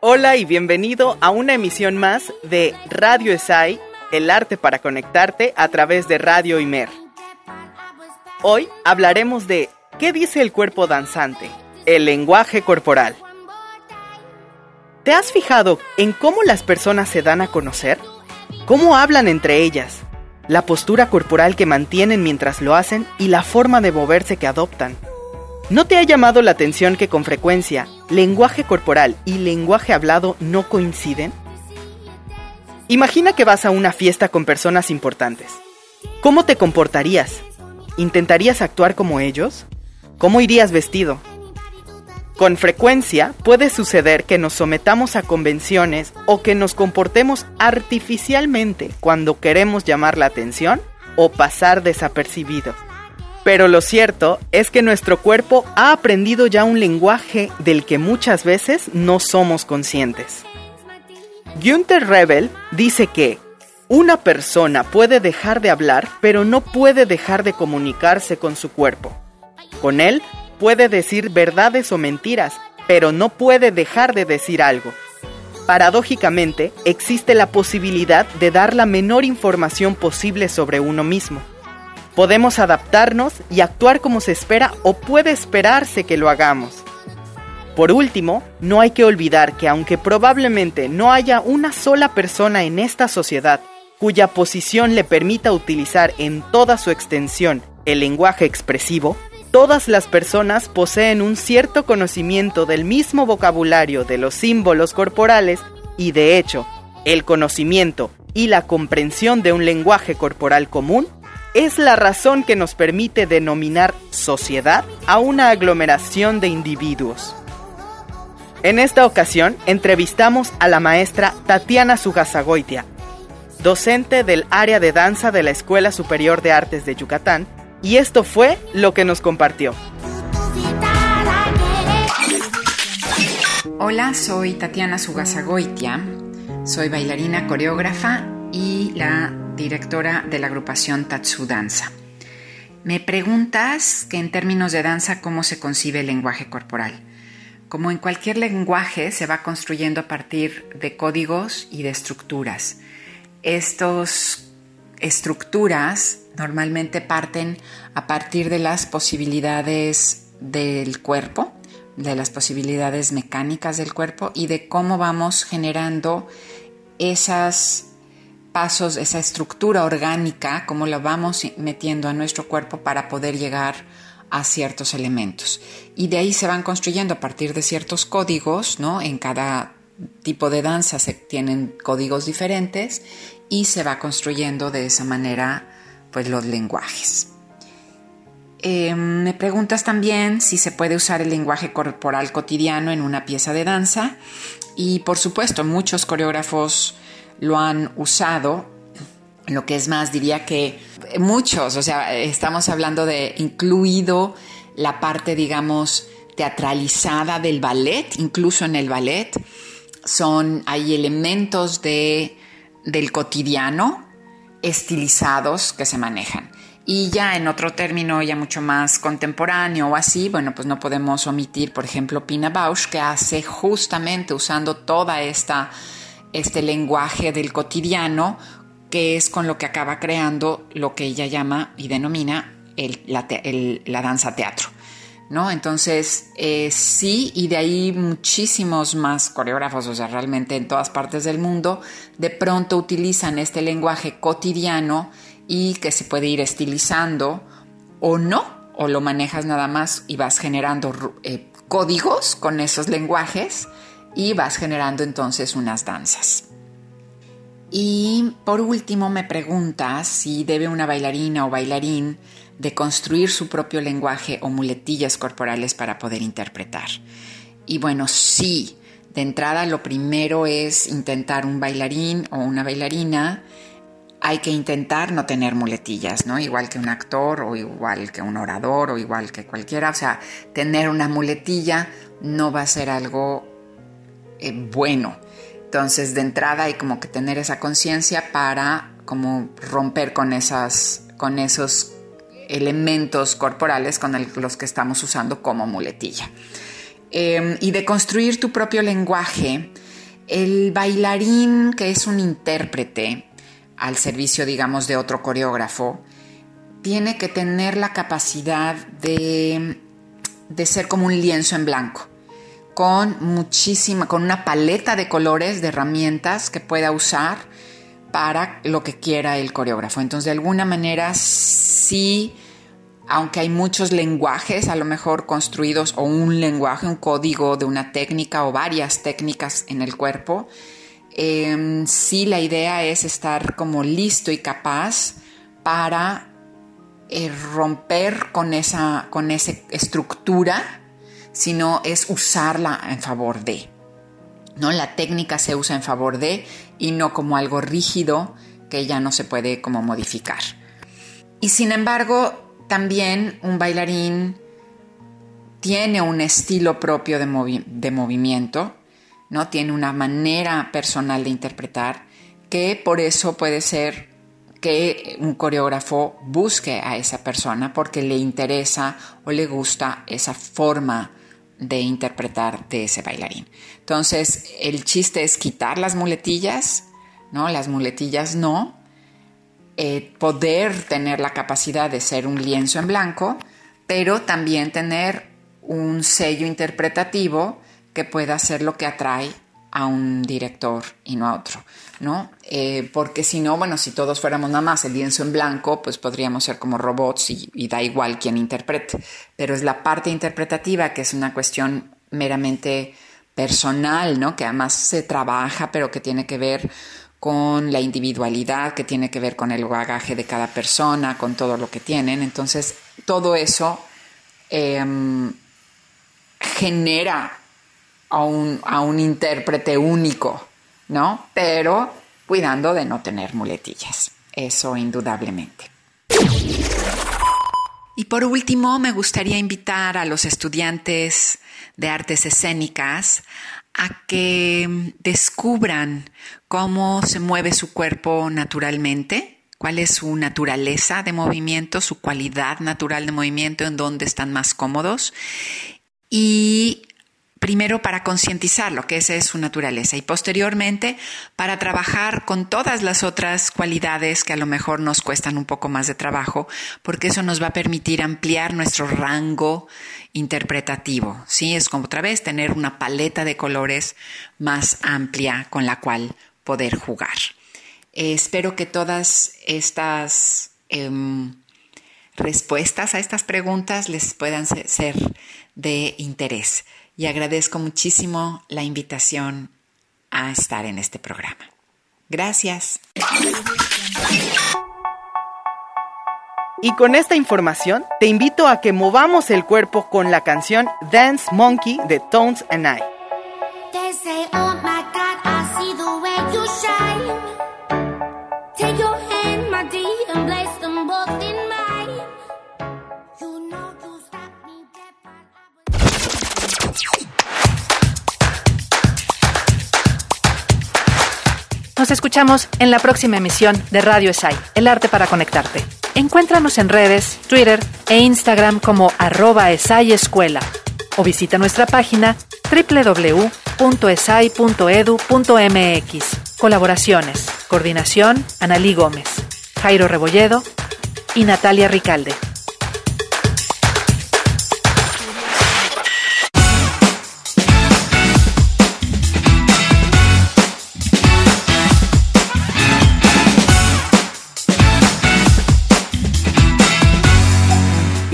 Hola y bienvenido a una emisión más de Radio ESAI, el arte para conectarte a través de Radio Imer. Hoy hablaremos de ¿qué dice el cuerpo danzante? El lenguaje corporal. ¿Te has fijado en cómo las personas se dan a conocer? ¿Cómo hablan entre ellas? La postura corporal que mantienen mientras lo hacen y la forma de moverse que adoptan. ¿No te ha llamado la atención que con frecuencia lenguaje corporal y lenguaje hablado no coinciden? Imagina que vas a una fiesta con personas importantes. ¿Cómo te comportarías? ¿Intentarías actuar como ellos? ¿Cómo irías vestido? Con frecuencia puede suceder que nos sometamos a convenciones o que nos comportemos artificialmente cuando queremos llamar la atención o pasar desapercibidos. Pero lo cierto es que nuestro cuerpo ha aprendido ya un lenguaje del que muchas veces no somos conscientes. Günther Rebel dice que una persona puede dejar de hablar, pero no puede dejar de comunicarse con su cuerpo. Con él puede decir verdades o mentiras, pero no puede dejar de decir algo. Paradójicamente, existe la posibilidad de dar la menor información posible sobre uno mismo. Podemos adaptarnos y actuar como se espera o puede esperarse que lo hagamos. Por último, no hay que olvidar que aunque probablemente no haya una sola persona en esta sociedad cuya posición le permita utilizar en toda su extensión el lenguaje expresivo, todas las personas poseen un cierto conocimiento del mismo vocabulario de los símbolos corporales y de hecho, el conocimiento y la comprensión de un lenguaje corporal común es la razón que nos permite denominar sociedad a una aglomeración de individuos. En esta ocasión entrevistamos a la maestra Tatiana Sugasagoitia, docente del área de danza de la Escuela Superior de Artes de Yucatán, y esto fue lo que nos compartió. Hola, soy Tatiana Sugasagoitia, soy bailarina coreógrafa y la directora de la agrupación Tatsu Danza. Me preguntas que en términos de danza cómo se concibe el lenguaje corporal. Como en cualquier lenguaje se va construyendo a partir de códigos y de estructuras. Estas estructuras normalmente parten a partir de las posibilidades del cuerpo, de las posibilidades mecánicas del cuerpo y de cómo vamos generando esas pasos, esa estructura orgánica, cómo la vamos metiendo a nuestro cuerpo para poder llegar a ciertos elementos. Y de ahí se van construyendo a partir de ciertos códigos, ¿no? En cada tipo de danza se tienen códigos diferentes y se va construyendo de esa manera pues los lenguajes. Em, me preguntas también si se puede usar el lenguaje corporal cotidiano en una pieza de danza y por supuesto muchos coreógrafos lo han usado. Lo que es más, diría que muchos, o sea, estamos hablando de incluido la parte, digamos, teatralizada del ballet, incluso en el ballet, son, hay elementos de, del cotidiano estilizados que se manejan. Y ya en otro término ya mucho más contemporáneo o así, bueno, pues no podemos omitir, por ejemplo, Pina Bausch, que hace justamente usando toda esta este lenguaje del cotidiano, que es con lo que acaba creando lo que ella llama y denomina la, danza teatro. ¿No? Entonces, eh, sí, y de ahí muchísimos más coreógrafos, o sea, realmente en todas partes del mundo, de pronto utilizan este lenguaje cotidiano y que se puede ir estilizando o no, o lo manejas nada más y vas generando eh, códigos con esos lenguajes y vas generando entonces unas danzas. Y por último me preguntas si debe una bailarina o bailarín de construir su propio lenguaje o muletillas corporales para poder interpretar. Y bueno, sí, de entrada lo primero es intentar un bailarín o una bailarina. Hay que intentar no tener muletillas, ¿no? Igual que un actor o igual que un orador o igual que cualquiera. O sea, tener una muletilla no va a ser algo eh, bueno. Entonces, de entrada hay como que tener esa conciencia para como romper con, esas, con esos elementos corporales con los que estamos usando como muletilla. Em, y de construir tu propio lenguaje, el bailarín que es un intérprete al servicio, digamos, de otro coreógrafo, tiene que tener la capacidad de, de ser como un lienzo en blanco, con muchísima, con una paleta de colores, de herramientas que pueda usar para lo que quiera el coreógrafo. Entonces, de alguna manera, sí, aunque hay muchos lenguajes a lo mejor construidos o un lenguaje, un código de una técnica o varias técnicas en el cuerpo, em, sí la idea es estar como listo y capaz para eh, romper con esa, con esa estructura, sino es usarla en favor de. ¿no? La técnica se usa en favor de y no como algo rígido que ya no se puede como modificar. Y sin embargo, también un bailarín tiene un estilo propio de, de movimiento, ¿no? Tiene una manera personal de interpretar que por eso puede ser que un coreógrafo busque a esa persona porque le interesa o le gusta esa forma de interpretar de ese bailarín. Entonces, el chiste es quitar las muletillas, ¿no? Las muletillas no. Eh, poder tener la capacidad de ser un lienzo en blanco, pero también tener un sello interpretativo que pueda ser lo que atrae a un director y no a otro, ¿no? Eh, porque si no, bueno, si todos fuéramos nada más el lienzo en blanco, pues podríamos ser como robots y, da igual quien interprete. Pero es la parte interpretativa que es una cuestión meramente personal, ¿no? Que además se trabaja, pero que tiene que ver con la individualidad, que tiene que ver con el bagaje de cada persona, con todo lo que tienen. Entonces, todo eso em, genera a un, a un intérprete único, ¿no? Pero cuidando de no tener muletillas. Eso indudablemente. Y por último, me gustaría invitar a los estudiantes de artes escénicas a que descubran cómo se mueve su cuerpo naturalmente, cuál es su naturaleza de movimiento, su cualidad natural de movimiento, en dónde están más cómodos y primero para concientizar lo que esa es su naturaleza y posteriormente para trabajar con todas las otras cualidades que a lo mejor nos cuestan un poco más de trabajo, porque eso nos va a permitir ampliar nuestro rango interpretativo. Sí, es como otra vez tener una paleta de colores más amplia con la cual poder jugar. Espero que todas estas em, respuestas a estas preguntas les puedan ser de interés y agradezco muchísimo la invitación a estar en este programa. Gracias. Y con esta información te invito a que movamos el cuerpo con la canción Dance Monkey de Tones and I. Nos escuchamos en la próxima emisión de Radio ESAI, El Arte para Conectarte. Encuéntranos en redes, Twitter e Instagram como arroba ESAI Escuela o visita nuestra página www.esai.edu.mx. Colaboraciones, coordinación, Analí Gómez, Jairo Rebolledo y Natalia Ricalde.